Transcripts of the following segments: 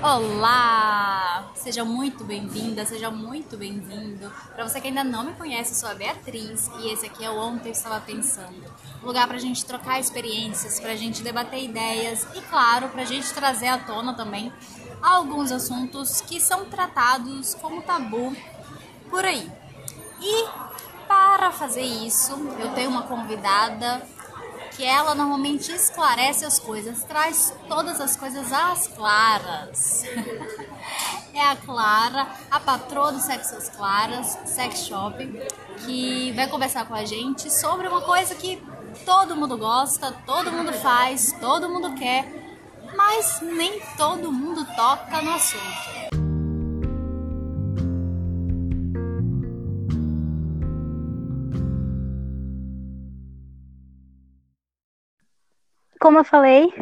Olá! Seja muito bem-vinda, seja muito bem-vindo. Para você que ainda não me conhece, eu sou a Beatriz e esse aqui é o Ontem Eu Estava Pensando. Um lugar para a gente trocar experiências, para a gente debater ideias e, claro, para a gente trazer à tona também alguns assuntos que são tratados como tabu por aí. E para fazer isso, eu tenho uma convidada que ela normalmente esclarece as coisas, traz todas as coisas às claras. é a Clara, a patroa do Sexos Claras, Sex Shop, que vai conversar com a gente sobre uma coisa que todo mundo gosta, todo mundo faz, todo mundo quer, mas nem todo mundo toca no assunto. Como eu falei,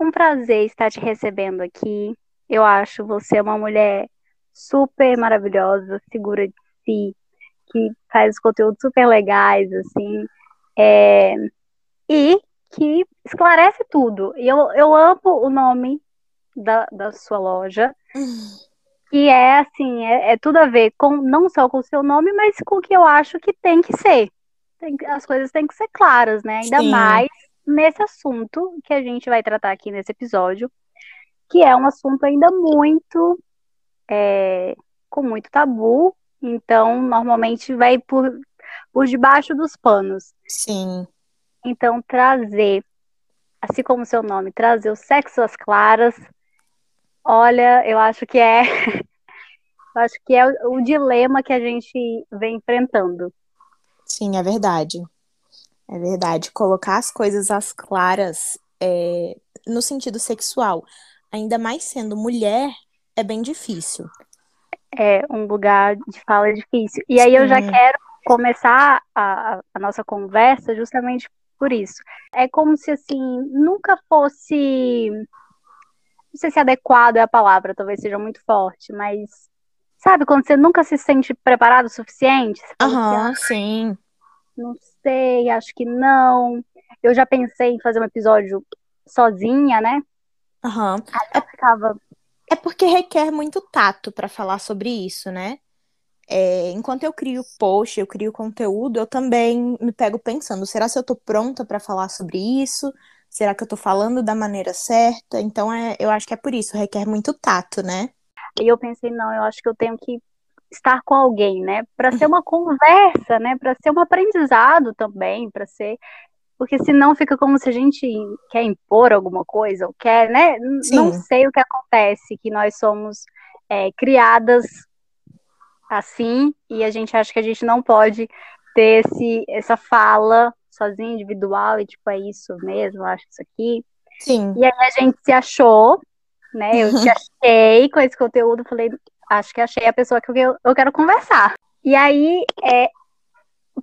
um prazer estar te recebendo aqui. Eu acho você uma mulher super maravilhosa, segura de si, que faz conteúdos super legais, assim, é... e que esclarece tudo. E eu, eu amo o nome da, da sua loja, que é assim, é, é, tudo a ver com não só com o seu nome, mas com o que eu acho que tem que ser. Tem, as coisas têm que ser claras, né? Ainda Sim. mais nesse assunto que a gente vai tratar aqui nesse episódio, que é um assunto ainda muito é, com muito tabu, então normalmente vai por, por debaixo dos panos. Sim. Então trazer, assim como o seu nome, trazer o sexo às claras, olha, eu acho que é eu acho que é o, o dilema que a gente vem enfrentando. Sim, é verdade. É verdade. Colocar as coisas às claras é, no sentido sexual, ainda mais sendo mulher, é bem difícil. É um lugar de fala difícil. E aí eu já quero começar a, a nossa conversa justamente por isso. É como se assim nunca fosse não sei se adequado é a palavra, talvez seja muito forte, mas sabe quando você nunca se sente preparado o suficiente? Aham, uhum, sim não sei, acho que não. Eu já pensei em fazer um episódio sozinha, né? Aham. Uhum. Aí eu ficava. É porque requer muito tato para falar sobre isso, né? É, enquanto eu crio post, eu crio conteúdo, eu também me pego pensando: será que eu tô pronta para falar sobre isso? Será que eu tô falando da maneira certa? Então, é, eu acho que é por isso, requer muito tato, né? E eu pensei: não, eu acho que eu tenho que estar com alguém, né? Para ser uma conversa, né? Para ser um aprendizado também, para ser porque senão fica como se a gente quer impor alguma coisa ou quer, né? Sim. Não sei o que acontece, que nós somos é, criadas assim e a gente acha que a gente não pode ter esse, essa fala sozinha, individual, e tipo, é isso mesmo, acho isso aqui. Sim. E aí a gente se achou, né? Eu te achei com esse conteúdo, falei, acho que achei a pessoa que eu, eu quero conversar. E aí, é,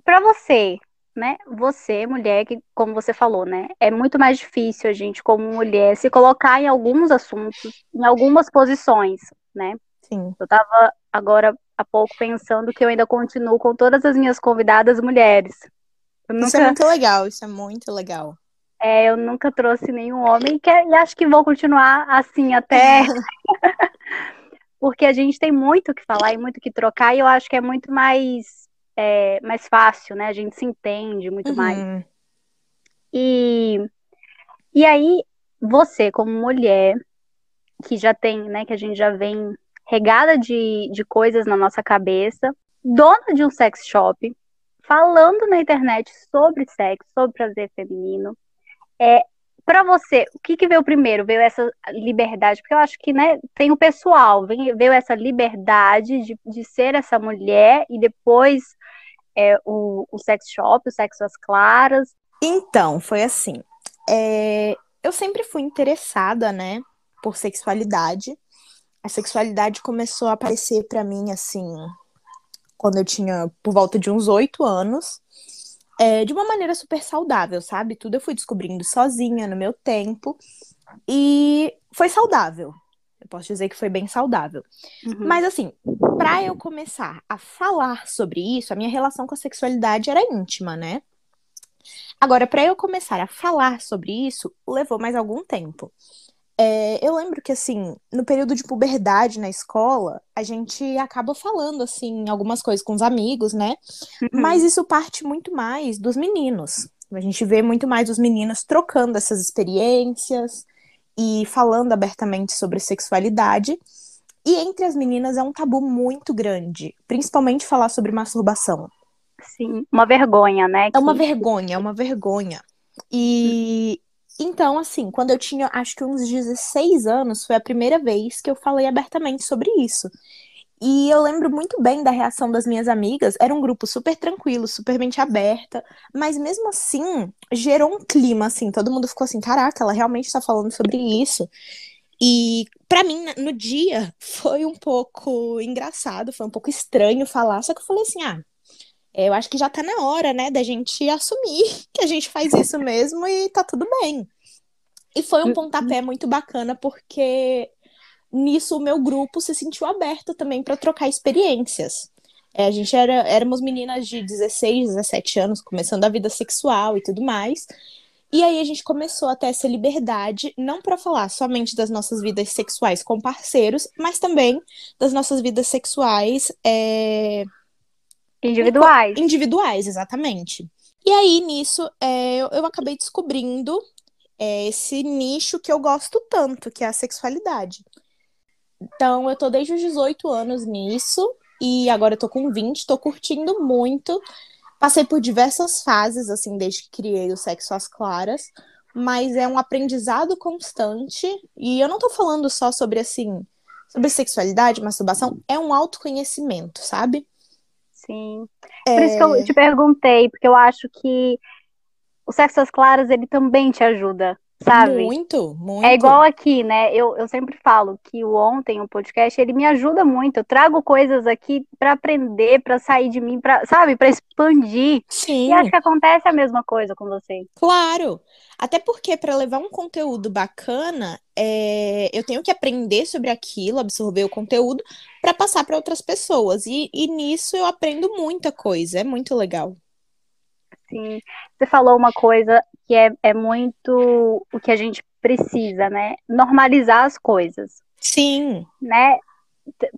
para você, né? Você, mulher, que, como você falou, né? É muito mais difícil a gente, como mulher, se colocar em alguns assuntos, em algumas posições, né? Sim. Eu tava agora há pouco pensando que eu ainda continuo com todas as minhas convidadas mulheres. Nunca... Isso é muito legal, isso é muito legal. É, eu nunca trouxe nenhum homem e, e acho que vou continuar assim até porque a gente tem muito o que falar e muito o que trocar, e eu acho que é muito mais, é, mais fácil, né? A gente se entende muito uhum. mais. E, e aí, você, como mulher, que já tem, né, que a gente já vem regada de, de coisas na nossa cabeça, dona de um sex shop, falando na internet sobre sexo, sobre prazer feminino, é, para você, o que, que veio primeiro? Veio essa liberdade? Porque eu acho que né, tem o pessoal, veio essa liberdade de, de ser essa mulher e depois é, o, o sex shop, o sexo às claras. Então, foi assim. É, eu sempre fui interessada, né, por sexualidade. A sexualidade começou a aparecer para mim, assim, quando eu tinha por volta de uns oito anos é, de uma maneira super saudável, sabe? Tudo eu fui descobrindo sozinha, no meu tempo. E foi saudável. Eu posso dizer que foi bem saudável. Uhum. Mas, assim, para eu começar a falar sobre isso, a minha relação com a sexualidade era íntima, né? Agora, para eu começar a falar sobre isso, levou mais algum tempo. É, eu lembro que, assim, no período de puberdade na escola, a gente acaba falando, assim, algumas coisas com os amigos, né? Uhum. Mas isso parte muito mais dos meninos. A gente vê muito mais os meninos trocando essas experiências e falando abertamente sobre sexualidade. E entre as meninas é um tabu muito grande, principalmente falar sobre masturbação. Sim, uma vergonha, né? É uma vergonha, é uma vergonha. E então, assim, quando eu tinha acho que uns 16 anos, foi a primeira vez que eu falei abertamente sobre isso. E eu lembro muito bem da reação das minhas amigas. Era um grupo super tranquilo, super mente aberta. Mas mesmo assim, gerou um clima, assim. Todo mundo ficou assim: caraca, ela realmente tá falando sobre isso. E pra mim, no dia, foi um pouco engraçado, foi um pouco estranho falar. Só que eu falei assim: ah, eu acho que já tá na hora, né, da gente assumir que a gente faz isso mesmo e tá tudo bem. E foi um pontapé muito bacana, porque nisso o meu grupo se sentiu aberto também para trocar experiências. É, a gente era, éramos meninas de 16, 17 anos, começando a vida sexual e tudo mais. E aí a gente começou a ter essa liberdade, não para falar somente das nossas vidas sexuais com parceiros, mas também das nossas vidas sexuais é, Individuais. individuais, exatamente. E aí, nisso, é, eu, eu acabei descobrindo é, esse nicho que eu gosto tanto, que é a sexualidade. Então, eu tô desde os 18 anos nisso, e agora eu tô com 20, tô curtindo muito. Passei por diversas fases, assim, desde que criei o Sexo às Claras, mas é um aprendizado constante, e eu não tô falando só sobre, assim, sobre sexualidade, masturbação, é um autoconhecimento, sabe? Sim. Por isso que eu te perguntei, porque eu acho que o sexo às claras, ele também te ajuda, sabe? Muito, muito. É igual aqui, né? Eu, eu sempre falo que o ontem, o podcast, ele me ajuda muito. Eu trago coisas aqui pra aprender, pra sair de mim, pra, sabe? Pra expandir. Sim, E acho que acontece a mesma coisa com você. claro. Até porque para levar um conteúdo bacana, é, eu tenho que aprender sobre aquilo, absorver o conteúdo para passar para outras pessoas. E, e nisso eu aprendo muita coisa. É muito legal. Sim. Você falou uma coisa que é, é muito o que a gente precisa, né? Normalizar as coisas. Sim, né?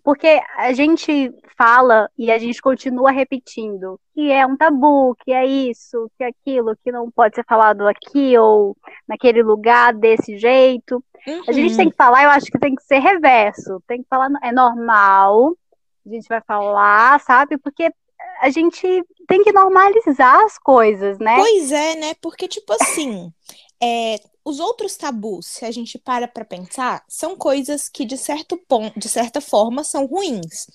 Porque a gente fala e a gente continua repetindo que é um tabu, que é isso, que é aquilo, que não pode ser falado aqui ou naquele lugar desse jeito. A gente Uhum. tem que falar, eu acho que tem que ser reverso, tem que falar, é normal, a gente vai falar, sabe? Porque a gente tem que normalizar as coisas, né? Pois é, né? Porque, tipo assim, é, os outros tabus, se a gente para pra pensar, são coisas que, de certo ponto, de certa forma, são ruins.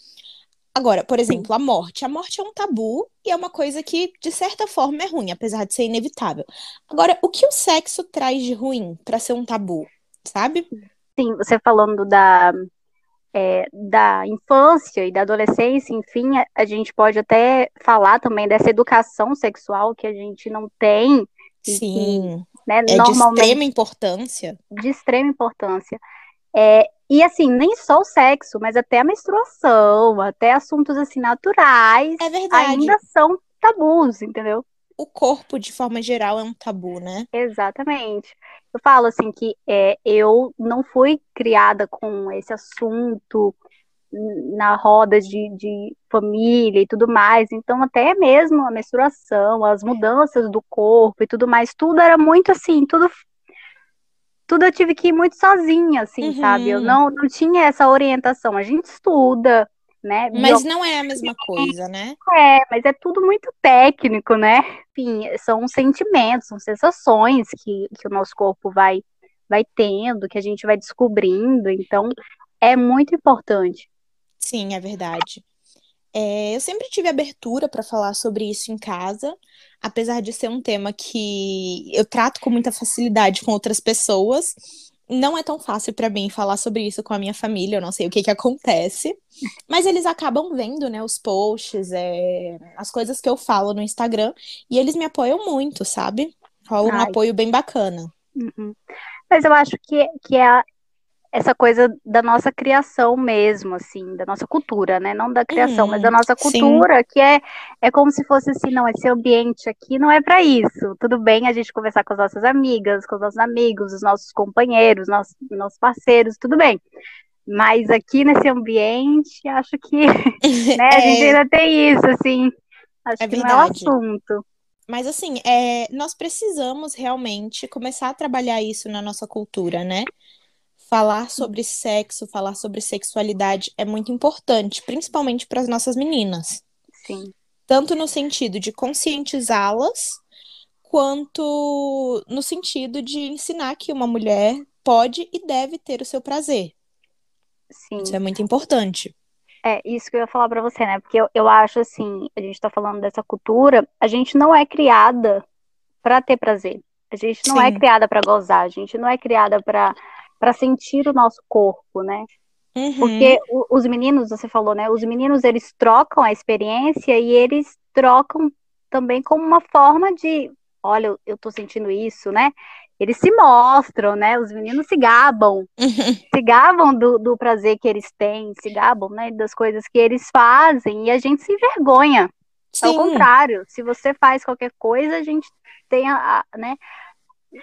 Agora, por exemplo, a morte. A morte é um tabu e é uma coisa que, de certa forma, é ruim, apesar de ser inevitável. Agora, o que o sexo traz de ruim pra ser um tabu, sabe? Sim, você falando da, é, da infância e da adolescência, enfim, a, a gente pode até falar também dessa educação sexual que a gente não tem, e que, Sim, né, é de extrema importância. de extrema importância. É, e assim, nem só o sexo, mas até a menstruação, até assuntos assim naturais, É verdade. ainda são tabus, entendeu? O corpo, de forma geral, é um tabu, né? Exatamente. Eu falo assim que é, eu não fui criada com esse assunto na roda de, de família e tudo mais, então até mesmo a menstruação, as mudanças do corpo e tudo mais, tudo era muito assim, tudo tudo eu tive que ir muito sozinha, assim, sabe? Eu Uhum. não, não tinha essa orientação. A gente estuda, né? Mas não é a mesma coisa, né? É, mas é tudo muito técnico, né? Enfim, são sentimentos, são sensações que, que o nosso corpo vai, vai tendo, que a gente vai descobrindo. Então, é muito importante. Sim, é verdade. É, eu sempre tive abertura para falar sobre isso em casa, apesar de ser um tema que eu trato com muita facilidade com outras pessoas. Não é tão fácil para mim falar sobre isso com a minha família, eu não sei o que que acontece, mas eles acabam vendo, né, os posts, é, as coisas que eu falo no Instagram, e eles me apoiam muito, sabe? Rola um Ai. apoio bem bacana. Uhum. Mas eu acho que, que é, essa coisa da nossa criação mesmo, assim, da nossa cultura, né? Não da criação, mas da nossa cultura, sim. que é, é como se fosse assim, não, esse ambiente aqui não é para isso. Tudo bem a gente conversar com as nossas amigas, com os nossos amigos, os nossos companheiros, nossos, nossos parceiros, tudo bem. Mas aqui nesse ambiente, acho que né, a gente é. ainda tem isso, assim. Acho é que verdade. não é o assunto. Mas assim, é, nós precisamos realmente começar a trabalhar isso na nossa cultura, né? Falar sobre sexo, falar sobre sexualidade é muito importante, principalmente para as nossas meninas. Sim. Tanto no sentido de conscientizá-las, quanto no sentido de ensinar que uma mulher pode e deve ter o seu prazer. Sim. Isso é muito importante. É, isso que eu ia falar para você, né? Porque eu, eu acho assim, a gente tá falando dessa cultura, a gente não é criada para ter prazer. A gente não é Sim. é criada para gozar, a gente não é criada para para sentir o nosso corpo, né? Uhum. Porque os meninos, você falou, né? Os meninos eles trocam a experiência e eles trocam também como uma forma de, olha, eu tô sentindo isso, né? Eles se mostram, né? Os meninos se gabam, uhum. se gabam do, do prazer que eles têm, se gabam, né? Das coisas que eles fazem e a gente se envergonha. Sim. Ao contrário, se você faz qualquer coisa, a gente tem a, a né?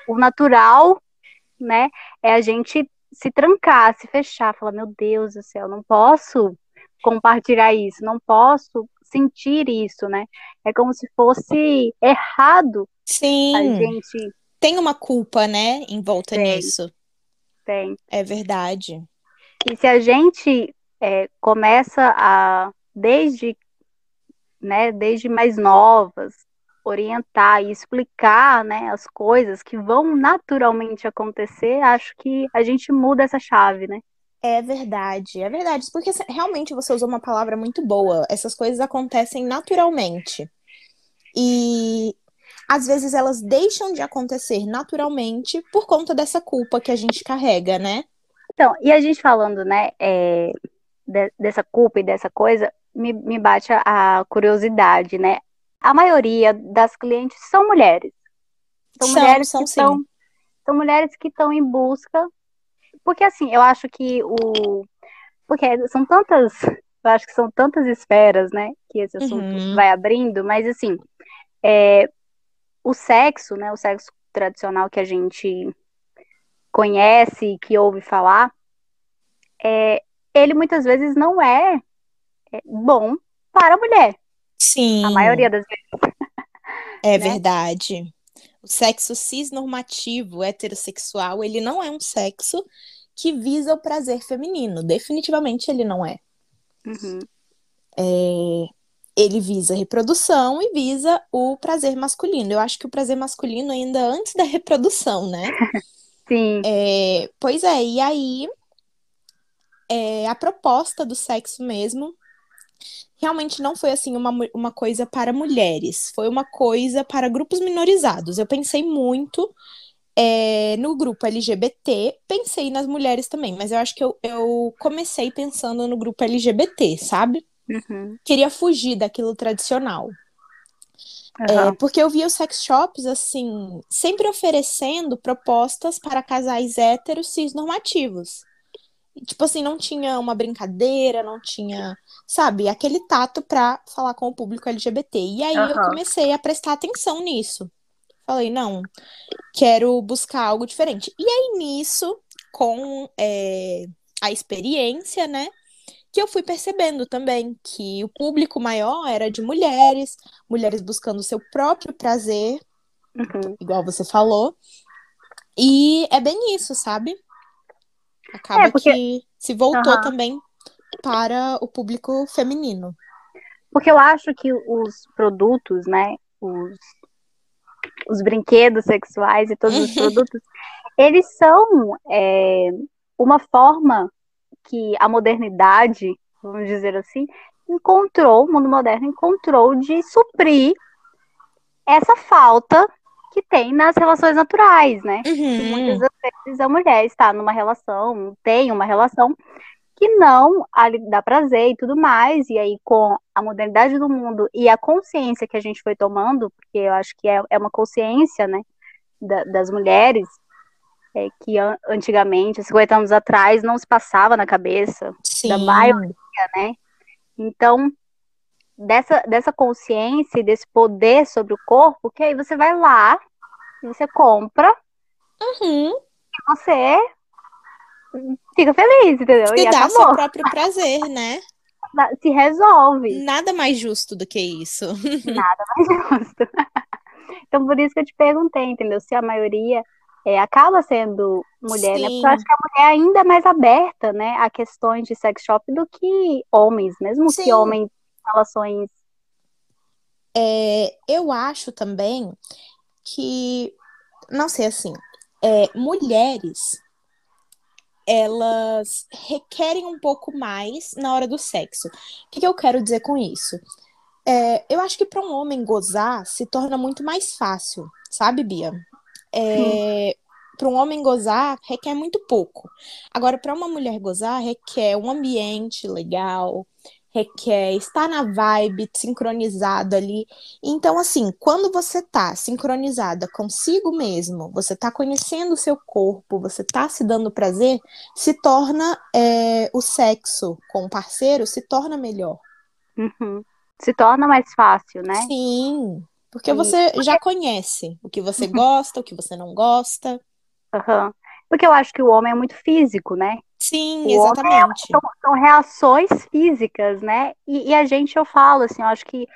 O natural né? É a gente se trancar, se fechar, falar, meu Deus do céu, não posso compartilhar isso, não posso sentir isso, né? É como se fosse errado. Sim. A gente tem uma culpa, né, em volta tem, nisso. Tem. É verdade. E se a gente é, começa a desde, né, desde mais novas, orientar e explicar né, as coisas que vão naturalmente acontecer, acho que a gente muda essa chave, né? É verdade, é verdade. Porque realmente você usou uma palavra muito boa. Essas coisas acontecem naturalmente. E às vezes elas deixam de acontecer naturalmente por conta dessa culpa que a gente carrega, né? Então, e a gente falando, né, é, de, dessa culpa e dessa coisa, me, me bate a, a curiosidade, né? A maioria das clientes são mulheres. São, são mulheres são, que estão, são mulheres que estão em busca, porque assim, eu acho que o porque são tantas, eu acho que são tantas esferas, né, que esse assunto uhum. vai abrindo, mas assim, é, o sexo, né, o sexo tradicional que a gente conhece, que ouve falar, é, ele muitas vezes não é, é bom para a mulher. Sim. A maioria das vezes. É né? verdade. O sexo cisnormativo heterossexual, ele não é um sexo que visa o prazer feminino. Definitivamente ele não é. Uhum. é. Ele visa a reprodução e visa o prazer masculino. Eu acho que o prazer masculino ainda antes da reprodução, né? Sim. É, pois é, e aí é, a proposta do sexo mesmo realmente não foi assim uma, uma coisa para mulheres, foi uma coisa para grupos minorizados. Eu pensei muito é, no grupo LGBT, pensei nas mulheres também, mas eu acho que eu, eu comecei pensando no grupo LGBT, sabe? Uhum. Queria fugir daquilo tradicional. Uhum. É, porque eu via os sex shops, assim, sempre oferecendo propostas para casais héteros cisnormativos tipo assim, não tinha uma brincadeira, não tinha, sabe, aquele tato pra falar com o público LGBT. E aí uhum. eu comecei a prestar atenção nisso. Falei, não, quero buscar algo diferente. E aí nisso, com é, a experiência, né, que eu fui percebendo também que o público maior era de mulheres, mulheres buscando o seu próprio prazer, uhum. igual você falou. E é bem isso, sabe? Acaba é porque... que se voltou uhum. também para o público feminino. Porque eu acho que os produtos, né, os, os brinquedos sexuais e todos os produtos, eles são é, uma forma que a modernidade, vamos dizer assim, encontrou, o mundo moderno encontrou de suprir essa falta que tem nas relações naturais, né? Uhum. Muitas vezes a mulher está numa relação, tem uma relação que não lhe dá prazer e tudo mais, e aí com a modernidade do mundo e a consciência que a gente foi tomando, porque eu acho que é, é uma consciência, né, da, das mulheres, é, que an antigamente, 50 anos atrás, não se passava na cabeça Sim. da maioria, né? Então, dessa, dessa consciência e desse poder sobre o corpo, que aí você vai lá, você compra, Uhum. e você fica feliz, entendeu? Se e dá seu acabou. próprio prazer, né? Se resolve. Nada mais justo do que isso. Nada mais justo. Então, por isso que eu te perguntei, entendeu? Se a maioria é, acaba sendo mulher, né? Porque eu Sim. acho que a mulher ainda é mais aberta, né, a questões de sex shop do que homens, mesmo Sim. que homens em relações. É, eu acho também que, não sei assim, é, mulheres elas requerem um pouco mais na hora do sexo. O que, que eu quero dizer com isso? É, eu acho que para um homem gozar se torna muito mais fácil, sabe, Bia? É, para um homem gozar requer muito pouco. Agora, para uma mulher gozar, requer um ambiente legal, requer estar na vibe, sincronizado ali. Então, assim, quando você tá sincronizada consigo mesmo, você tá conhecendo o seu corpo, você tá se dando prazer, se torna é, o sexo com o parceiro se torna melhor. Uhum. Se torna mais fácil, né? Sim, porque E- você já conhece o que você gosta, o que você não gosta. Aham. Porque eu acho que o homem é muito físico, né? Sim, homem exatamente. São, são reações físicas, né? E, e a gente, eu falo assim, eu acho que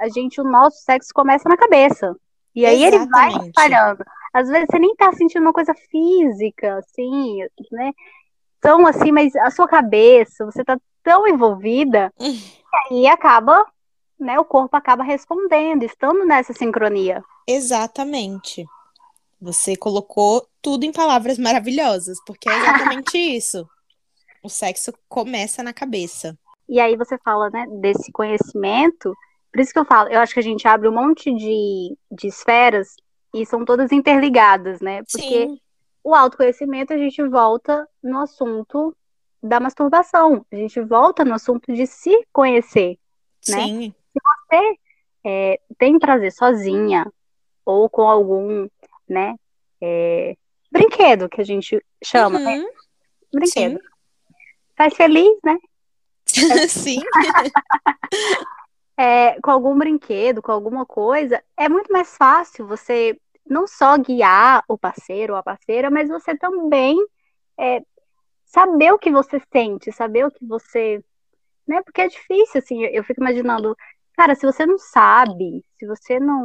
a gente, o nosso sexo começa na cabeça. E aí ele vai Exatamente. espalhando. Às vezes você nem tá sentindo uma coisa física, assim, né? Tão assim, mas a sua cabeça, você tá tão envolvida, que aí acaba, né? O corpo acaba respondendo, estando nessa sincronia. Exatamente. Você colocou tudo em palavras maravilhosas, porque é exatamente isso. O sexo começa na cabeça. E aí você fala, né, desse conhecimento. Por isso que eu falo, eu acho que a gente abre um monte de, de esferas e são todas interligadas, né? Porque Sim, o autoconhecimento a gente volta no assunto da masturbação. A gente volta no assunto de se conhecer. né? sim, Você é, tem prazer sozinha ou com algum, né, é, brinquedo que a gente chama, né? Uhum, Brinquedo. Faz feliz, né? sim, é, com algum brinquedo, com alguma coisa, é muito mais fácil você não só guiar o parceiro ou a parceira, mas você também é, saber o que você sente, saber o que você. Né? Porque é difícil, assim, eu fico imaginando, cara, se você não sabe, se você não,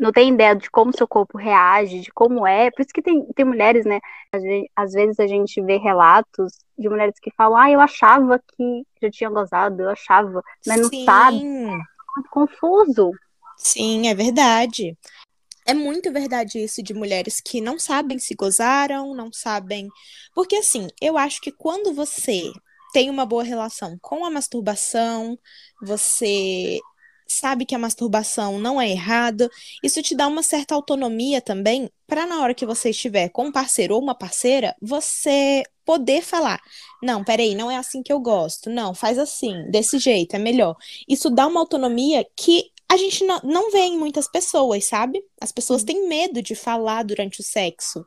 não tem ideia de como seu corpo reage, de como é, por isso que tem, tem mulheres, né? Às ve- Às vezes a gente vê relatos de mulheres que falam, ah, eu achava que já tinha gozado, eu achava, mas não sim. sabe muito confuso. Sim, é verdade. É muito verdade isso de mulheres que não sabem se gozaram, não sabem. Porque, assim, eu acho que quando você tem uma boa relação com a masturbação, você sabe que a masturbação não é errada, isso te dá uma certa autonomia também para na hora que você estiver com um parceiro ou uma parceira, você poder falar: não, peraí, não é assim que eu gosto, não, faz assim, desse jeito, é melhor. Isso dá uma autonomia que a gente não, não vê em muitas pessoas, sabe? As pessoas têm medo de falar durante o sexo.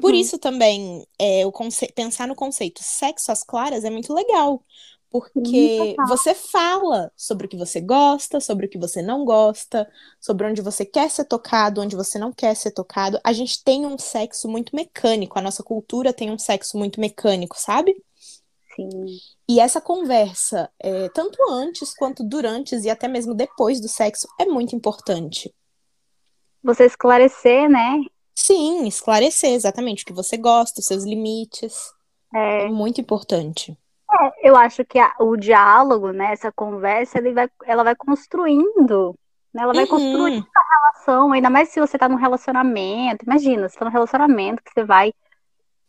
Por Uhum. isso também, é, o pensar no conceito sexo às claras é muito legal. Porque você fala sobre o que você gosta, sobre o que você não gosta, sobre onde você quer ser tocado, onde você não quer ser tocado. A gente tem um sexo muito mecânico, a nossa cultura tem um sexo muito mecânico, sabe? Sim. E essa conversa, é, tanto antes quanto durante e até mesmo depois do sexo, é muito importante. Você esclarecer, né? Sim, esclarecer exatamente o que você gosta, os seus limites. É, É muito importante. Eu acho que a- o diálogo, né? Essa conversa, ele vai, ela vai construindo, né? Ela vai construindo Uhum, a relação, ainda mais se você tá num relacionamento. Imagina, você tá num relacionamento que você vai,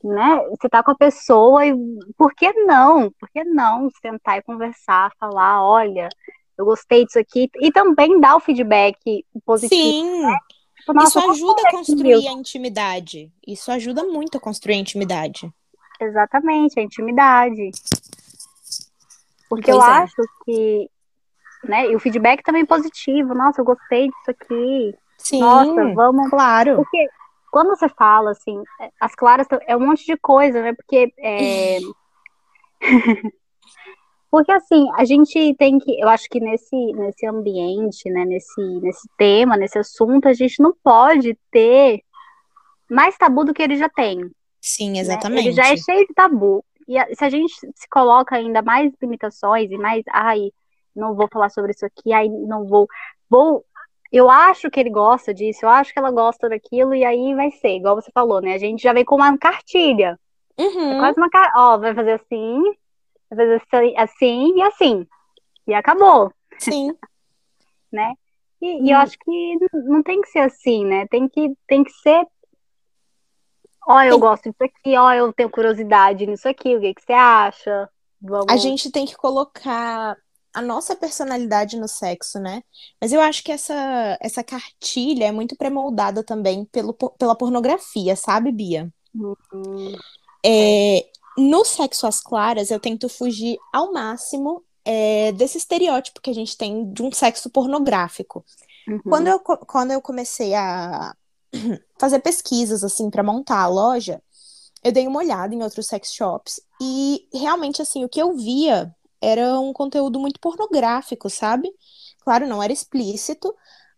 né? Você tá com a pessoa e por que não? Por que não sentar e conversar, falar, olha, eu gostei disso aqui, e também dar o feedback positivo. Sim, Tipo, nossa, isso ajuda a construir a intimidade. Isso ajuda muito a construir a intimidade. Exatamente, a intimidade. Porque Pois eu é. acho que, né, e o feedback também positivo. Nossa, eu gostei disso aqui. Sim, Nossa, vamos. claro. Porque quando você fala, assim, as claras é um monte de coisa, né? Porque é... Porque assim, a gente tem que, eu acho que nesse, nesse ambiente, né, nesse, nesse tema, nesse assunto, a gente não pode ter mais tabu do que ele já tem. Sim, exatamente. Né? Ele já é cheio de tabu. E a, se a gente se coloca ainda mais limitações e mais, ai, não vou falar sobre isso aqui, ai, não vou, vou, eu acho que ele gosta disso, eu acho que ela gosta daquilo, e aí vai ser, igual você falou, né? A gente já vem com uma cartilha. Uhum. É quase uma cartilha. Ó, vai fazer assim, vai fazer assim, assim e assim. E acabou. Sim. né? E, e, eu hum. acho que não tem que ser assim, né? Tem que, tem que ser. Ó, eu tem... gosto disso aqui, ó, eu tenho curiosidade nisso aqui, o que, que você acha? Vamos... A gente tem que colocar a nossa personalidade no sexo, né? Mas eu acho que essa, essa cartilha é muito premoldada também pelo, pela pornografia, sabe, Bia? Uhum. É, no sexo às claras, eu tento fugir ao máximo é, desse estereótipo que a gente tem de um sexo pornográfico. Uhum. Quando, eu, quando eu comecei a fazer pesquisas, assim, para montar a loja, eu dei uma olhada em outros sex shops e realmente, assim, o que eu via era um conteúdo muito pornográfico, sabe? Claro, não era explícito,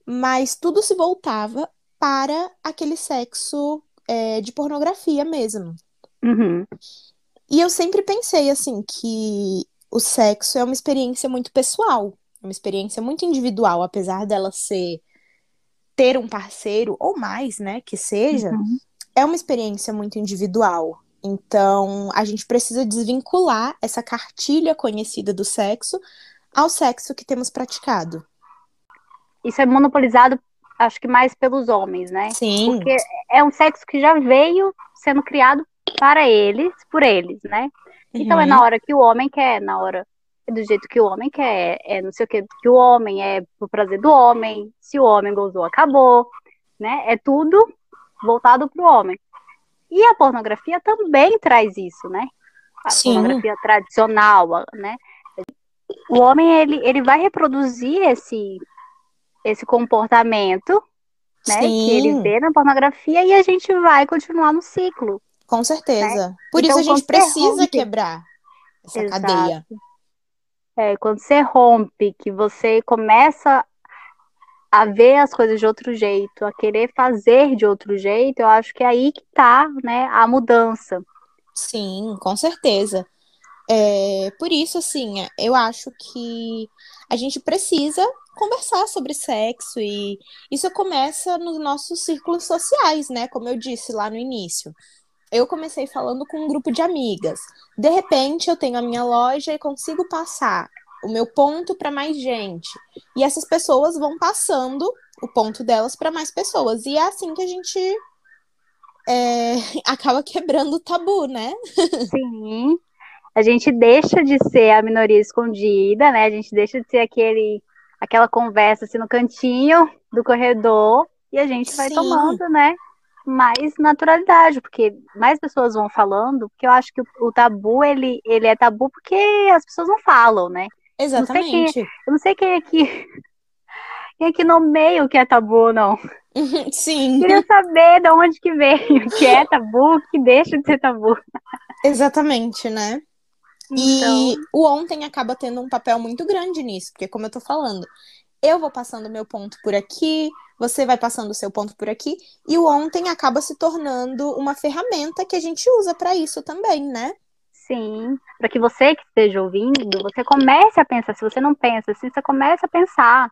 mas tudo se voltava para aquele sexo é, de pornografia mesmo. Uhum. E eu sempre pensei, assim, que o sexo é uma experiência muito pessoal, uma experiência muito individual, apesar dela ser ter um parceiro ou mais, né, que seja, uhum. é uma experiência muito individual. Então, a gente precisa desvincular essa cartilha conhecida do sexo ao sexo que temos praticado. Isso é monopolizado, acho que mais pelos homens, né? Sim. Porque é um sexo que já veio sendo criado para eles, por eles, né? Então é uhum. é na hora que o homem quer, na hora é do jeito que o homem quer, é não sei o que que o homem é pro prazer do homem, se o homem gozou, acabou, né? É tudo voltado pro homem. E a pornografia também traz isso, né? A Sim. pornografia tradicional, né? O homem ele, ele vai reproduzir esse esse comportamento, né, Sim. que ele vê na pornografia e a gente vai continuar no ciclo. Com certeza. Né? Por então, isso a gente precisa rompe... quebrar essa Exato. cadeia. É, quando você rompe, que você começa a ver as coisas de outro jeito, a querer fazer de outro jeito, eu acho que é aí que tá, né, a mudança. Sim, com certeza. É, por isso, assim, eu acho que a gente precisa conversar sobre sexo e isso começa nos nossos círculos sociais, né? Como eu disse lá no início. Eu comecei falando com um grupo de amigas. De repente, eu tenho a minha loja e consigo passar o meu ponto para mais gente. E essas pessoas vão passando o ponto delas para mais pessoas. E é assim que a gente é, acaba quebrando o tabu, né? Sim. A gente deixa de ser a minoria escondida, né? A gente deixa de ser aquele, aquela conversa assim no cantinho do corredor e a gente vai Sim. tomando, né? Mais naturalidade, porque mais pessoas vão falando, porque eu acho que o, tabu, ele, ele é tabu porque as pessoas não falam, né? Exatamente. Não quem, eu não sei quem é que quem é que nomeia o que é tabu ou não. Sim. Queria saber de onde que veio, o que é tabu, o que deixa de ser tabu. Exatamente, né? Então... E o ontem acaba tendo um papel muito grande nisso, porque como eu tô falando, eu vou passando meu ponto por aqui, você vai passando o seu ponto por aqui, e o ontem acaba se tornando uma ferramenta que a gente usa para isso também, né? Sim, para que você que esteja ouvindo, você comece a pensar. Se você não pensa assim, você comece a pensar,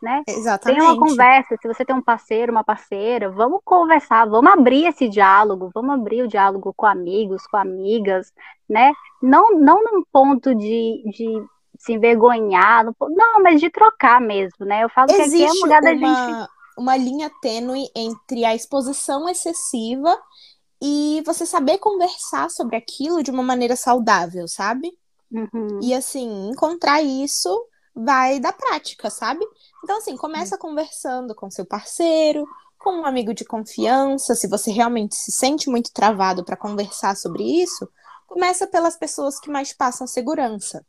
né? Exatamente. Tem uma conversa, se você tem um parceiro, uma parceira, vamos conversar, vamos abrir esse diálogo, vamos abrir o diálogo com amigos, com amigas, né? Não, não num ponto de, de se envergonhar, não, mas de trocar mesmo, né? Eu falo Existe que aqui é um lugar da gente. Uma linha tênue entre a exposição excessiva e você saber conversar sobre aquilo de uma maneira saudável, sabe? Uhum. E assim, encontrar isso vai da prática, sabe? Então, assim, começa uhum. conversando com seu parceiro, com um amigo de confiança, se você realmente se sente muito travado para conversar sobre isso, começa pelas pessoas que mais passam segurança.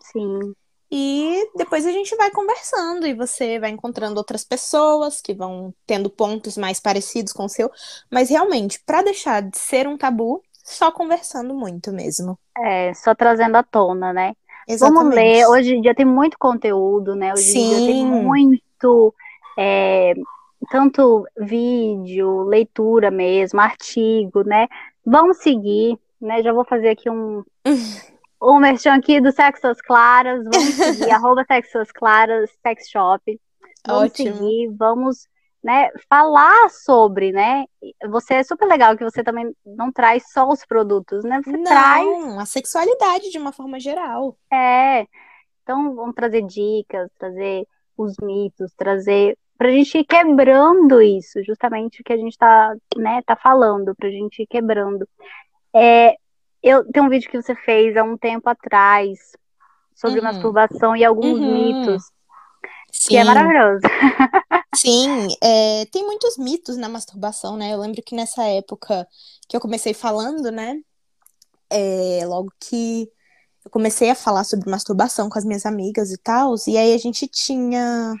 Sim. E depois a gente vai conversando e você vai encontrando outras pessoas que vão tendo pontos mais parecidos com o seu. Mas realmente, para deixar de ser um tabu, só conversando muito mesmo. É, só trazendo à tona, né? Exatamente. Vamos ler. Hoje em dia tem muito conteúdo, né? Hoje Sim. em dia tem muito. é, tanto vídeo, leitura mesmo, artigo, né? Vamos seguir, né? Já vou fazer aqui um. um merchan aqui do Sexos Claras. Vamos seguir, arroba Sexos Claras, Sex Shop. Vamos Ótimo. seguir, vamos né, falar sobre, né? Você é super legal que você também não traz só os produtos, né? Você traz Não, a sexualidade de uma forma geral. é. Então, vamos trazer dicas, trazer os mitos, trazer pra gente ir quebrando isso, justamente o que a gente tá, né, tá falando, pra gente ir quebrando. É, eu tem um vídeo que você fez há um tempo atrás sobre Uhum. masturbação e alguns Uhum. mitos, Sim, que é maravilhoso. sim. é, tem muitos mitos na masturbação, né? Eu lembro que nessa época que eu comecei falando, né? é, logo que eu comecei a falar sobre masturbação com as minhas amigas e tal, e aí a gente tinha.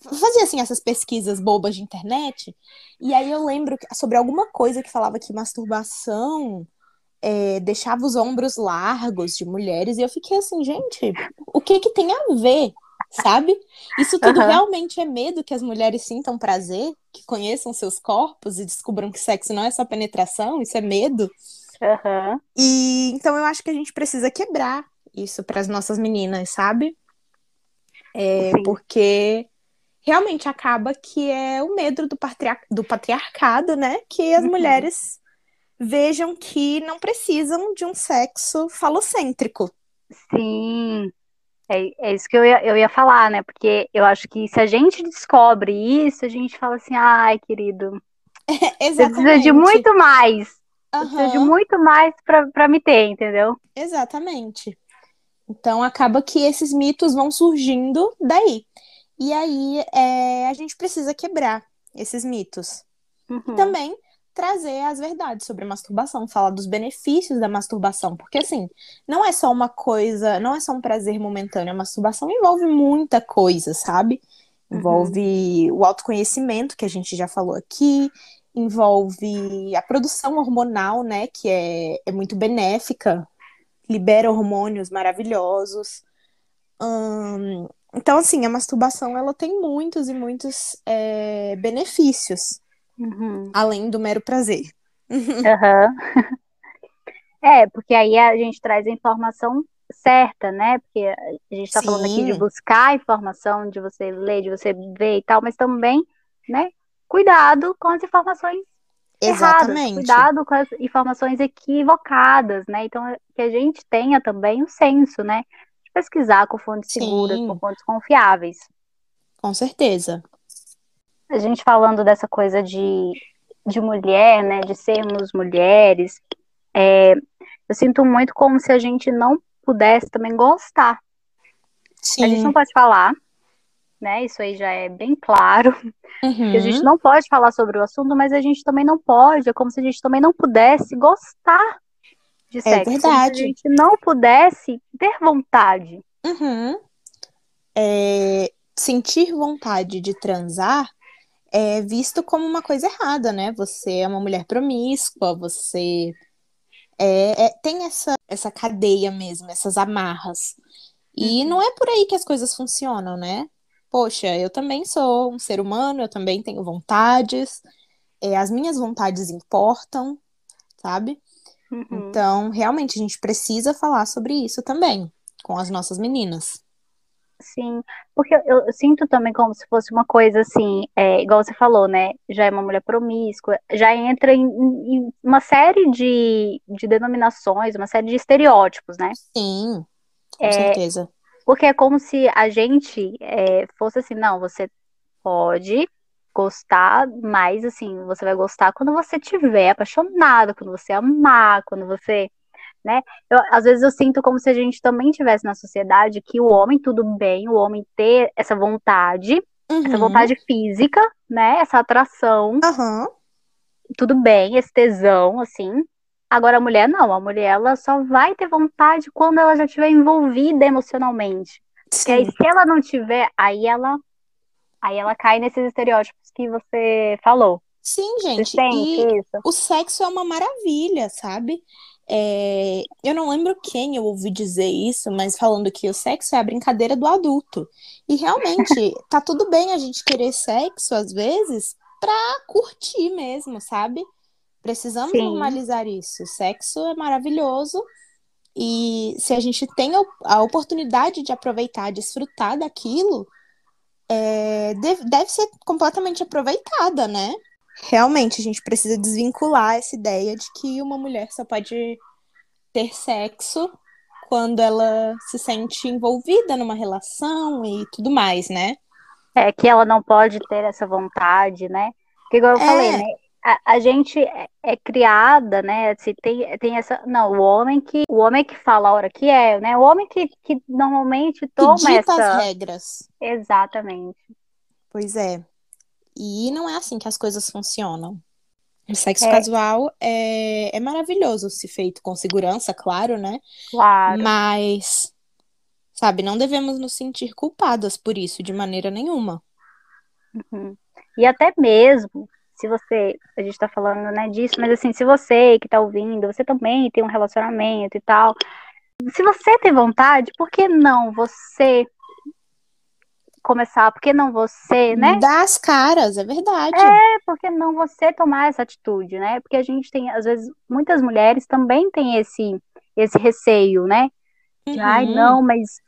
Fazia assim essas pesquisas bobas de internet, e aí eu lembro sobre alguma coisa que falava que masturbação é, deixava os ombros largos de mulheres, e eu fiquei assim, gente, o que que tem a ver, sabe? Isso tudo Aham. realmente é medo que as mulheres sintam prazer, que conheçam seus corpos e descubram que sexo não é só penetração, isso é medo. Aham. E então eu acho que a gente precisa quebrar isso para as nossas meninas, sabe? É, porque realmente acaba que é o medo do, patriar- do patriarcado, né? Que as Uhum. mulheres vejam que não precisam de um sexo falocêntrico. Sim, é, é isso que eu ia, eu ia falar, né? Porque eu acho que se a gente descobre isso, a gente fala assim, ai, querido, você precisa de muito mais. Precisa de muito mais pra me ter, entendeu? exatamente. Então acaba que esses mitos vão surgindo daí. E aí é, a gente precisa quebrar esses mitos. Uhum. também trazer as verdades sobre masturbação, falar dos benefícios da masturbação, porque assim, não é só uma coisa, não é só um prazer momentâneo, a masturbação envolve muita coisa, sabe? Envolve o autoconhecimento, que a gente já falou aqui, envolve a produção hormonal, né, que é, é muito benéfica, libera hormônios maravilhosos. Hum, então, assim, a masturbação, ela tem muitos e muitos é, benefícios Uhum. além do mero prazer. Aham. É, porque aí a gente traz a informação certa, né? Porque a gente tá falando aqui de buscar informação, de você ler, de você ver e tal, mas também, né? Cuidado com as informações erradas, Exatamente. cuidado com as informações equivocadas, né? Então, que a gente tenha também o senso, né? De pesquisar com fontes Sim. seguras, com fontes confiáveis. Com certeza. A gente falando dessa coisa de, de mulher, né? De sermos mulheres, é, eu sinto muito como se a gente não pudesse também gostar. Sim. A gente não pode falar, né? Isso aí já é bem claro. Uhum. que a gente não pode falar sobre o assunto, mas a gente também não pode, é como se a gente também não pudesse gostar de sexo, como se a verdade. gente não pudesse ter vontade. Uhum. É, sentir vontade de transar é visto como uma coisa errada, né? Você é uma mulher promíscua, você é, é- tem essa, essa cadeia mesmo, essas amarras. E Uhum. não é por aí que as coisas funcionam, né? Poxa, eu também sou um ser humano, eu também tenho vontades, é, as minhas vontades importam, sabe? Uhum. Então, realmente, a gente precisa falar sobre isso também com as nossas meninas. Sim, porque eu, eu sinto também como se fosse uma coisa assim, é, igual você falou, né? Já é uma mulher promíscua, já entra em, em uma série de, de denominações, uma série de estereótipos, né? Sim, com É, certeza. Porque é como se a gente é, fosse assim, não, você pode gostar, mas assim, você vai gostar quando você tiver apaixonado, quando você amar, quando você, né? Eu, às vezes eu sinto como se a gente também tivesse na sociedade que o homem, tudo bem, o homem ter essa vontade, essa Uhum. vontade física, né? Essa atração, Aham, tudo bem, esse tesão, assim, Agora a mulher não, a mulher ela só vai ter vontade quando ela já estiver envolvida emocionalmente. Porque aí, se ela não tiver, aí ela aí ela cai nesses estereótipos que você falou. Sim, gente. E isso? o sexo é uma maravilha, sabe? É, eu não lembro quem eu ouvi dizer isso, mas falando que o sexo é a brincadeira do adulto. E realmente, tá tudo bem a gente querer sexo, às vezes, pra curtir mesmo, sabe? Precisamos Sim. normalizar isso. O sexo é maravilhoso. E se a gente tem a oportunidade de aproveitar, desfrutar daquilo, é, deve, deve ser completamente aproveitada, né? Realmente a gente precisa desvincular essa ideia de que uma mulher só pode ter sexo quando ela se sente envolvida numa relação e tudo mais, né? É que ela não pode ter essa vontade, né? Porque igual eu é. falei, né? A, a, gente é, é, criada, né? Assim, tem, tem essa. Não, o homem que o homem que fala a hora que é, né? O homem que, que normalmente toma que dita essa... as regras. Exatamente. Pois é. E não é assim que as coisas funcionam. O sexo é. casual é, é maravilhoso se feito com segurança, claro, né? Claro. Mas, sabe, não devemos nos sentir culpadas por isso de maneira nenhuma. Uhum. E até mesmo, se você, a gente tá falando, né, disso, mas assim, se você que tá ouvindo, você também tem um relacionamento e tal, se você tem vontade, por que não você começar, por que não você, né? Das caras, é verdade. É, por que não você tomar essa atitude, né? Porque a gente tem, às vezes, muitas mulheres também têm esse, esse receio, né? De, uhum. ai, não, mas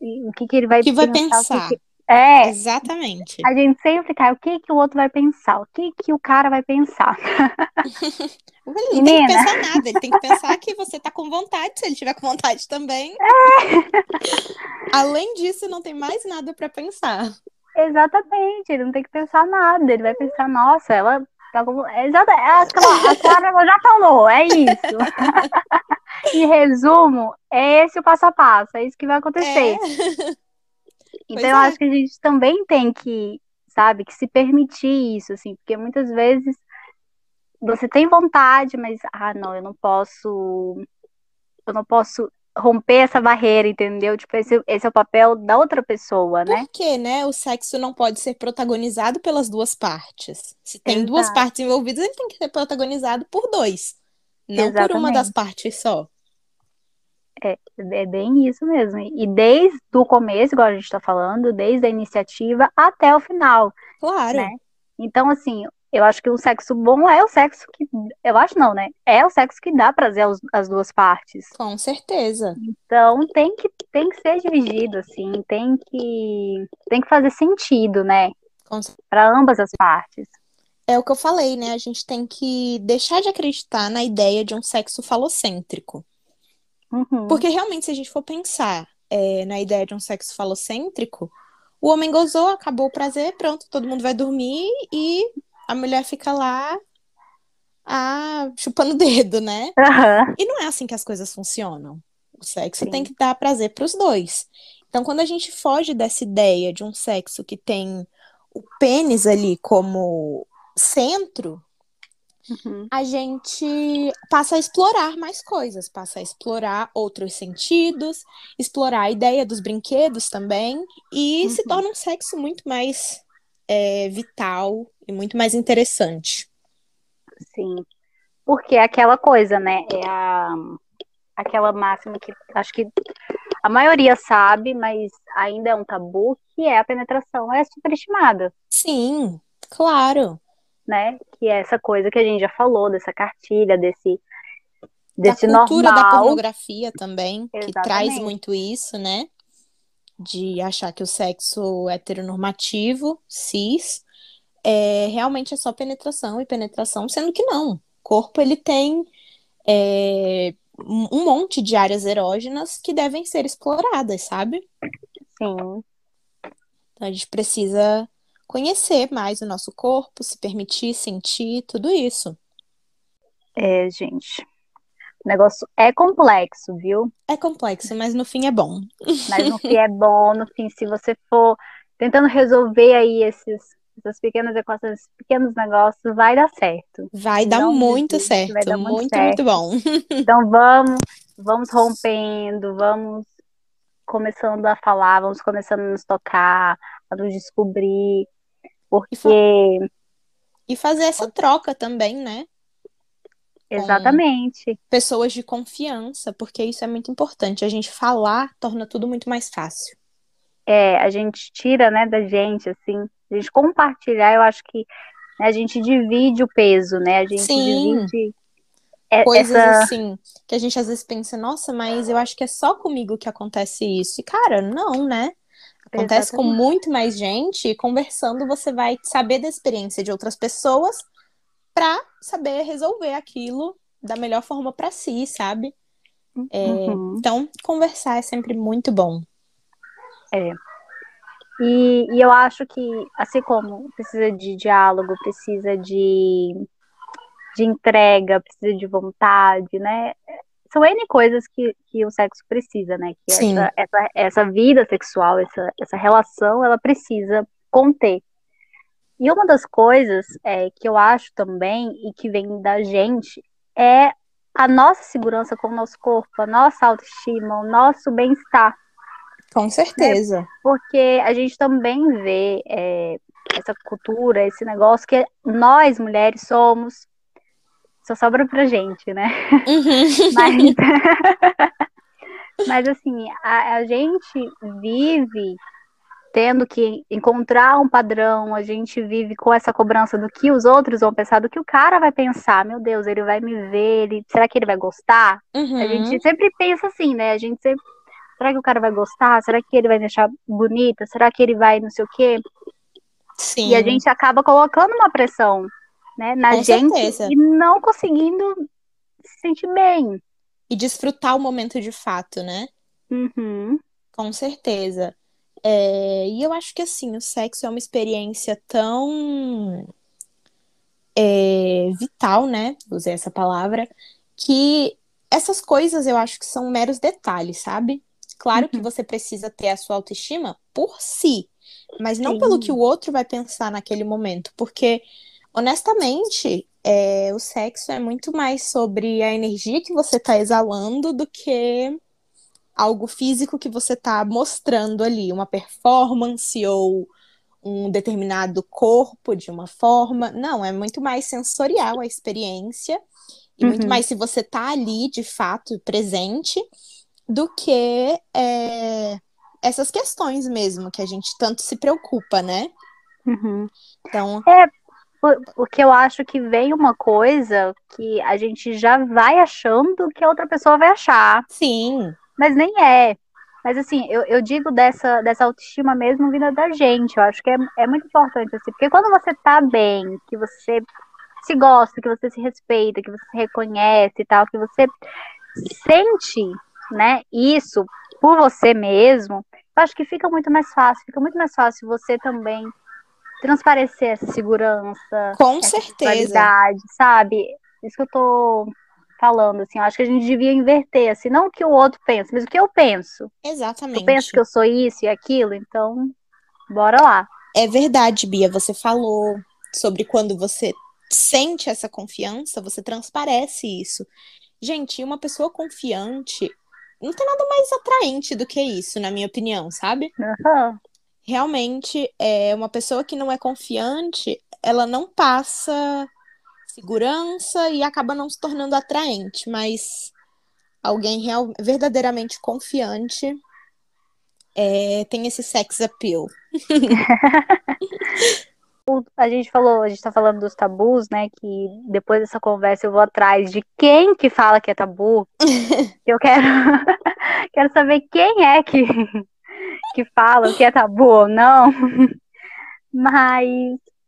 o que, que ele vai que pensar? Vai pensar? Que que... É. Exatamente. A gente sempre cai, o que que o outro vai pensar? O que que o cara vai pensar? ele não tem que pensar nada, ele tem que pensar que você tá com vontade, se ele tiver com vontade também. É. Além disso, não tem mais nada para pensar. Exatamente, ele não tem que pensar nada, ele vai pensar, nossa, ela tá com... Exato, é, a Clara já falou, é isso. em resumo, é esse o passo a passo, é isso que vai acontecer. É. Então, eu é. acho que a gente também tem que, sabe, que se permitir isso, assim, porque muitas vezes você tem vontade, mas, ah, não, eu não posso, eu não posso romper essa barreira, entendeu? Tipo, esse, esse é o papel da outra pessoa, né? Por que, né? O sexo não pode ser protagonizado pelas duas partes. Se tem Exato. duas partes envolvidas, ele tem que ser protagonizado por dois. Não Exatamente. por uma das partes só. É, é bem isso mesmo. E desde o começo, igual a gente está falando, desde a iniciativa até o final. Claro. Né? Então, assim, eu acho que o sexo bom é o sexo que. Eu acho não, né? É o sexo que dá prazer aos, às duas partes. Com certeza. Então tem que, tem que ser dividido, assim, tem que, tem que fazer sentido, né? Para ambas as partes. É o que eu falei, né? A gente tem que deixar de acreditar na ideia de um sexo falocêntrico. Uhum. Porque realmente, se a gente for pensar é, na ideia de um sexo falocêntrico, o homem gozou, acabou o prazer, pronto, todo mundo vai dormir e a mulher fica lá ah, chupando o dedo, né? Uhum. E não é assim que as coisas funcionam. O sexo Sim. tem que dar prazer para os dois. Então, quando a gente foge dessa ideia de um sexo que tem o pênis ali como centro, uhum. a gente passa a explorar mais coisas, passa a explorar outros sentidos, explorar a ideia dos brinquedos também, e uhum. se torna um sexo muito mais é, vital e muito mais interessante. Sim, porque é aquela coisa, né? É a, aquela máxima que acho que a maioria sabe, mas ainda é um tabu, que é a penetração é superestimada. Sim, claro né? Que é essa coisa que a gente já falou, dessa cartilha, desse desse da cultura normal. da pornografia também, Exatamente. que traz muito isso, né? De achar que o sexo heteronormativo, cis, é, realmente é só penetração e penetração, sendo que não. O corpo, ele tem é, um monte de áreas erógenas que devem ser exploradas, sabe? Sim. Então a gente precisa conhecer mais o nosso corpo, se permitir sentir, tudo isso. É, gente. O negócio é complexo, viu? É complexo, mas no fim é bom. Mas no fim é bom, no fim, se você for tentando resolver aí esses, essas pequenas equações, esses pequenos negócios, vai dar certo. Vai dar Não muito desiste, certo. vai dar muito, muito muito, certo. bom. Então vamos, vamos rompendo, vamos começando a falar, vamos começando a nos tocar, a nos descobrir, porque E fazer essa troca também, né? exatamente, Pessoas de confiança, porque isso é muito importante. A gente falar torna tudo muito mais fácil. é, a gente tira, né, da gente, assim, a gente compartilhar, eu acho que né, a gente divide o peso, né? A gente Sim. divide é- Coisas essa assim, que a gente às vezes pensa, nossa, mas eu acho que é só comigo que acontece isso. E, cara, não, né? Acontece com Exatamente. muito mais gente, e conversando você vai saber da experiência de outras pessoas pra saber resolver aquilo da melhor forma pra si, sabe? É, Uhum. Então, conversar é sempre muito bom. E, e eu acho que, assim como precisa de diálogo, precisa de, de entrega, precisa de vontade, né? São N coisas que, que o sexo precisa, né? Que Sim. essa, essa, essa vida sexual, essa, essa relação, ela precisa conter. E uma das coisas é, que eu acho também, e que vem da gente, é a nossa segurança com o nosso corpo, a nossa autoestima, o nosso bem-estar Com certeza. porque a gente também vê é, essa cultura, esse negócio que nós mulheres somos. Só sobra pra gente, né? Uhum. Mas, mas assim, a, a gente vive tendo que encontrar um padrão, a gente vive com essa cobrança do que os outros vão pensar, do que o cara vai pensar. Meu Deus, ele vai me ver, ele, será que ele vai gostar? Uhum. A gente sempre pensa assim, né? A gente sempre. Será que o cara vai gostar? Será que ele vai me achar bonita? Será que ele vai não sei o quê? Sim. E a gente acaba colocando uma pressão, né, na Com gente certeza. e não conseguindo se sentir bem. E desfrutar o momento de fato, né? Uhum. Com certeza. É, e eu acho que assim, o sexo é uma experiência tão é, vital, né? Usei essa palavra, que essas coisas eu acho que são meros detalhes, sabe? Claro que Uhum. você precisa ter a sua autoestima por si, mas não Sim. pelo que o outro vai pensar naquele momento, porque honestamente, é, o sexo é muito mais sobre a energia que você tá exalando do que algo físico que você tá mostrando ali, uma performance ou um determinado corpo de uma forma. Não, é muito mais sensorial a experiência e muito Uhum. mais se você tá ali de fato presente do que é, essas questões mesmo que a gente tanto se preocupa, né? Uhum. Então, Por- Porque eu acho que vem uma coisa que a gente já vai achando que a outra pessoa vai achar, sim, mas nem é. Mas assim, eu, eu digo dessa, dessa autoestima mesmo vinda da gente. Eu acho que é, é muito importante, assim, porque quando você tá bem, que você se gosta, que você se respeita, que você se reconhece e tal, que você sente, né, isso por você mesmo, eu acho que fica muito mais fácil, fica muito mais fácil você também transparecer essa segurança, com essa certeza. sabe? Isso que eu tô falando, assim, eu acho que a gente devia inverter, assim, não o que o outro pensa, mas o que eu penso. Exatamente. Eu penso que eu sou isso e aquilo, então, bora lá. É verdade, Bia, você falou sobre quando você sente essa confiança, você transparece isso. Gente, uma pessoa confiante não tem nada mais atraente do que isso, na minha opinião, sabe? Aham. Realmente, é uma pessoa que não é confiante, ela não passa segurança e acaba não se tornando atraente, mas alguém real, verdadeiramente confiante é, tem esse sex appeal. A gente falou, a gente tá falando dos tabus, né? Que depois dessa conversa eu vou atrás de quem que fala que é tabu. eu quero, quero saber quem é que, que fala que é tabu ou não. Mas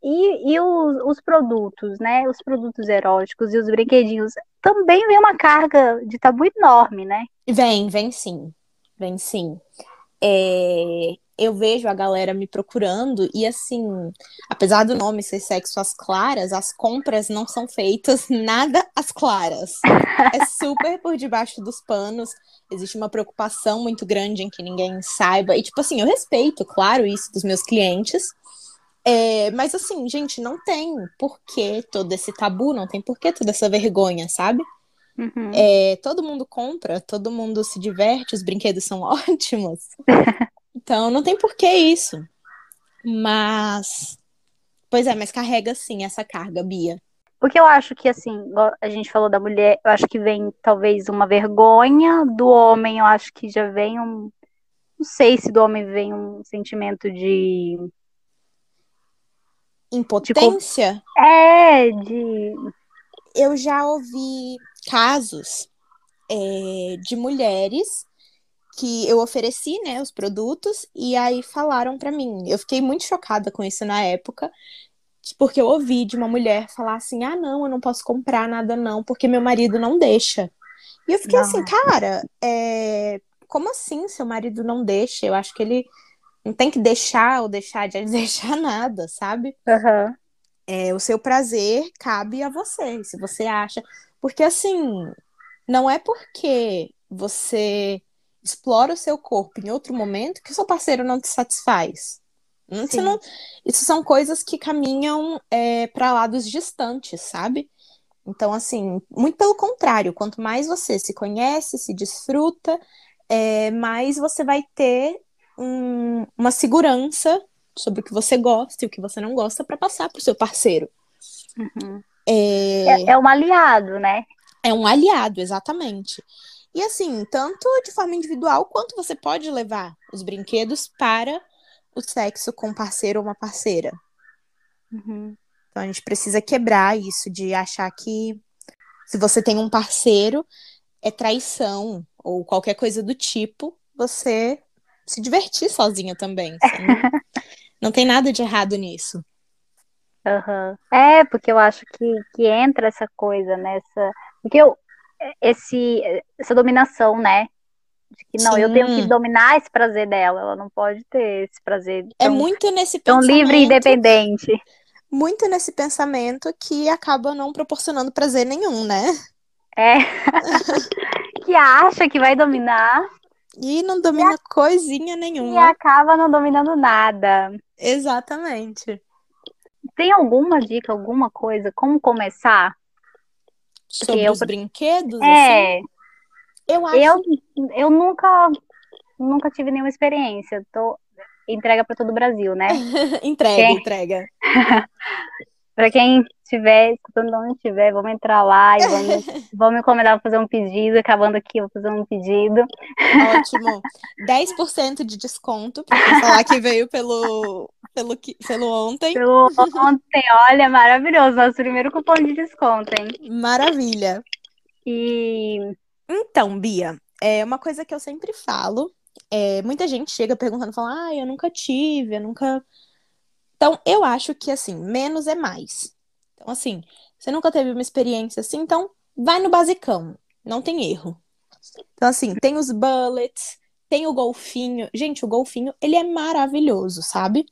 e, e os, os produtos, né? Os produtos eróticos e os brinquedinhos também vem uma carga de tabu enorme, né? Vem, vem sim. Vem sim. É, eu vejo a galera me procurando e assim, apesar do nome ser sexo às claras, as compras não são feitas nada às claras. É super por debaixo dos panos. Existe uma preocupação muito grande em que ninguém saiba. E tipo assim, eu respeito, claro, isso dos meus clientes. É, mas assim, gente, não tem por que todo esse tabu, não tem por que toda essa vergonha, sabe? Uhum. É, todo mundo compra, todo mundo se diverte, os brinquedos são ótimos. Então, não tem por que isso. Mas. Pois é, mas carrega sim essa carga, Bia. Porque eu acho que, assim, a gente falou da mulher, eu acho que vem talvez uma vergonha, do homem eu acho que já vem um. Não sei se do homem vem um sentimento de. Impotência? É, de. Eu já ouvi casos é, de mulheres que eu ofereci, né, os produtos e aí falaram para mim. Eu fiquei muito chocada com isso na época, porque eu ouvi de uma mulher falar assim: "Ah, não, eu não posso comprar nada não, porque meu marido não deixa". E eu fiquei Não. assim, cara, é... como assim seu marido não deixa? Eu acho que ele não tem que deixar ou deixar de deixar nada, sabe? Aham. É, o seu prazer cabe a você, se você acha. Porque assim, não é porque você explora o seu corpo em outro momento que o seu parceiro não te satisfaz. Você Sim. não- Isso são coisas que caminham é, para lados distantes, sabe? Então, assim, muito pelo contrário, quanto mais você se conhece, se desfruta, é, mais você vai ter um- uma segurança sobre o que você gosta e o que você não gosta para passar para o seu parceiro. Uhum. É, É, é um aliado, né? é um aliado, exatamente. E assim, tanto de forma individual, quanto você pode levar os brinquedos para o sexo com um parceiro ou uma parceira. Uhum. Então a gente precisa quebrar isso de achar que se você tem um parceiro, é traição ou qualquer coisa do tipo, você se divertir sozinha também. Não, não tem nada de errado nisso. Aham. É, porque eu acho que, que entra essa coisa nessa. Porque eu, esse, essa dominação, né? De que não, eu tenho que Sim. dominar esse prazer dela, ela não pode ter esse prazer É tão, muito nesse tão pensamento. livre e independente. muito nesse pensamento que acaba não proporcionando prazer nenhum, né? É. que acha que vai dominar E não domina coisinha e nenhuma. acaba não dominando nada. Exatamente. Tem alguma dica, alguma coisa, como começar? Sobre eu- os brinquedos, assim, É, eu acho eu, eu nunca, nunca tive nenhuma experiência. Tô entrega para todo o Brasil, né? entrega, É. entrega. Pra quem estiver escutando onde estiver, vamos entrar lá e vamos, vamos me encomendar pra fazer um pedido. Acabando aqui, eu vou fazer um pedido. Ótimo. 10% de desconto quem falar que veio pelo, pelo, que- pelo ontem. Pelo ontem, olha, maravilhoso. Nosso primeiro cupom de desconto, hein? Maravilha. E Então, Bia, é uma coisa que eu sempre falo. É, muita gente chega perguntando, fala, ah, eu nunca tive, eu nunca. Então, eu acho que assim, menos é mais. Então, assim, você nunca teve uma experiência assim, então vai no basicão, não tem erro. Então, assim, tem os bullets, tem o golfinho. Gente, o golfinho, ele é maravilhoso, sabe?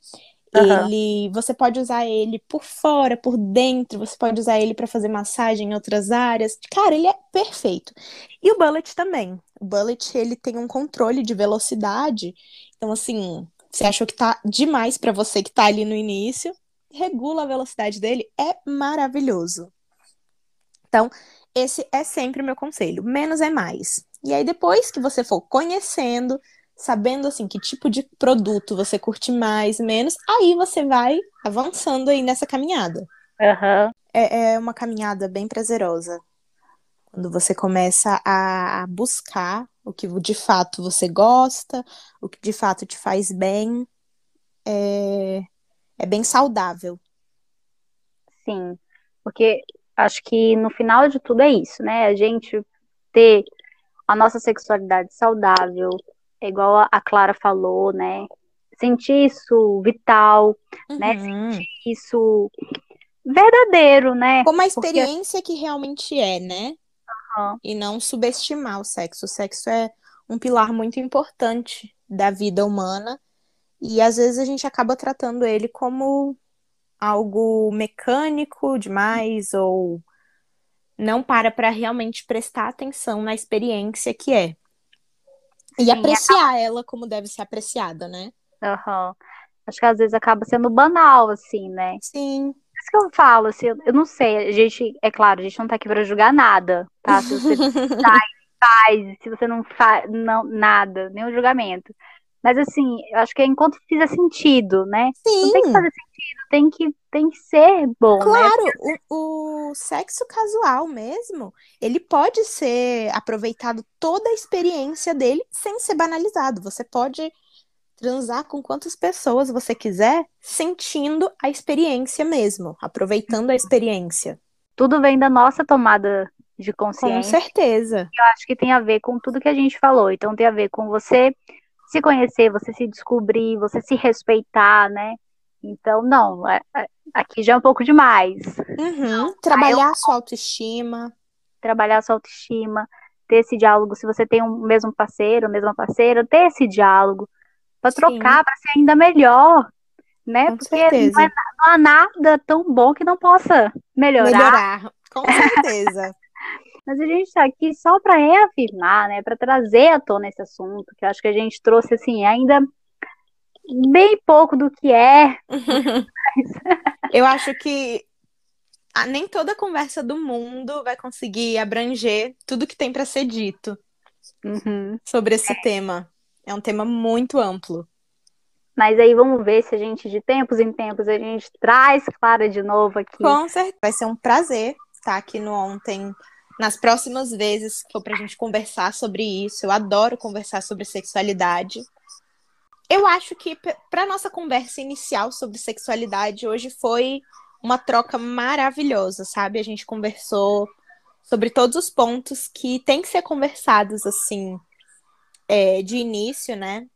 Aham. Ele, você pode usar ele por fora, por dentro, você pode usar ele para fazer massagem em outras áreas. Cara, ele é perfeito. E o bullet também. O bullet, ele tem um controle de velocidade. Então, assim, você achou que tá demais para você que tá ali no início, regula a velocidade dele, é maravilhoso. Então, esse é sempre o meu conselho. Menos é mais. E aí, depois que você for conhecendo, sabendo assim que tipo de produto você curte mais, menos, aí você vai avançando aí nessa caminhada. aham, É, é uma caminhada bem prazerosa. Quando você começa a, a buscar o que de fato você gosta, o que de fato te faz bem, é, é bem saudável. sim. Porque acho que no final de tudo é isso, né? A gente ter a nossa sexualidade saudável, é igual a- Clara falou, né? Sentir isso vital, né? Uhum. Isso verdadeiro, né? Como a Porque- experiência que realmente é, né? Aham. E não subestimar o sexo. O sexo é um pilar muito importante da vida humana. E às vezes a gente acaba tratando ele como algo mecânico demais ou não para para realmente prestar atenção na experiência que é. E apreciar ela como deve ser apreciada, né? Aham. acho que às vezes acaba sendo banal, assim, né? Sim. Por isso que eu falo, assim, eu não sei, a gente, é claro, a gente não tá aqui pra julgar nada, tá? Se você faz, faz, se você não faz, não, nada, nenhum julgamento. Mas assim, eu acho que é enquanto fizer sentido, né? Sim. Não tem que fazer sentido, tem que, tem que ser bom, né? Claro, o, o sexo casual mesmo, ele pode ser aproveitado toda a experiência dele sem ser banalizado. Você pode transar com quantas pessoas você quiser, sentindo a experiência mesmo, aproveitando a experiência. Tudo vem da nossa tomada de Com consciência. certeza. Eu acho que tem a ver com tudo que a gente falou. Então tem a ver com você se conhecer, você se descobrir, você se respeitar, né? Então, não, é- é- aqui já é um pouco demais. Uhum. Trabalhar a sua autoestima. Trabalhar sua autoestima, ter esse diálogo. Se você tem um mesmo parceiro, mesma parceira, ter esse diálogo para trocar, para ser ainda melhor, né? Com Porque certeza. não, é- não há nada tão bom que não possa melhorar. Melhorar. Com certeza. Mas a gente está aqui só para reafirmar, né, para trazer à tona esse assunto, que eu acho que a gente trouxe assim ainda bem pouco do que é. Eu acho que nem toda conversa do mundo vai conseguir abranger tudo que tem para ser dito sobre esse tema. É um tema muito amplo. Mas aí vamos ver se a gente, de tempos em tempos, a gente traz Clara de novo aqui. Com certeza. Vai ser um prazer estar aqui no Ontem. Nas próximas vezes que for pra gente conversar sobre isso. Eu adoro conversar sobre sexualidade. Eu acho que para nossa conversa inicial sobre sexualidade hoje foi uma troca maravilhosa, sabe? A gente conversou sobre todos os pontos que tem que ser conversados assim é, de início, né?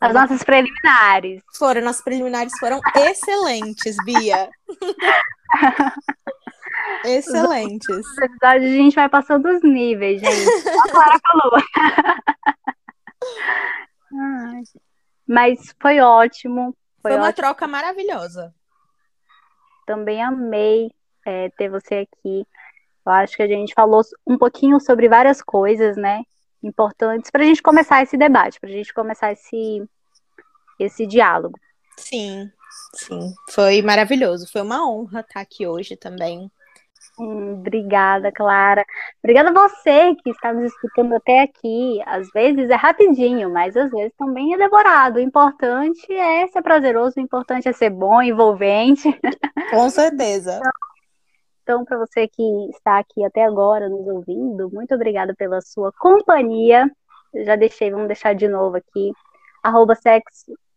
As nossas preliminares. Foram, nossos preliminares foram excelentes, Bia. excelentes. Na verdade, a gente vai passando os níveis, gente. A Clara falou. Ai. Mas foi ótimo. Foi, Foi uma ótimo. troca maravilhosa. Também amei é, ter você aqui. Eu acho que a gente falou um pouquinho sobre várias coisas, né? Importantes para a gente começar esse debate, para a gente começar esse, esse diálogo. Sim, sim. Foi maravilhoso. Foi uma honra estar aqui hoje também. Hum, obrigada, Clara. Obrigada a você que está nos escutando até aqui. Às vezes é rapidinho, mas às vezes também é demorado. O importante é ser prazeroso, o importante é ser bom, envolvente. Com certeza. Então, para você que está aqui até agora nos ouvindo, muito obrigada pela sua companhia. Eu já deixei, vamos deixar de novo aqui. Arroba sex,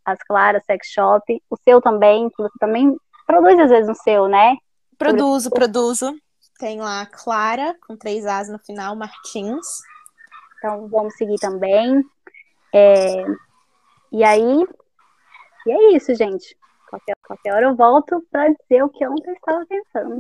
as claras, sex shop. O seu também, que você também produz às vezes no seu, né? Produzo, produzo. Tem lá Clara, com três As no final, Martins. Então vamos seguir também. É, E aí, e é isso, gente. Qualquer, qualquer hora eu volto para dizer o que eu ontem estava pensando.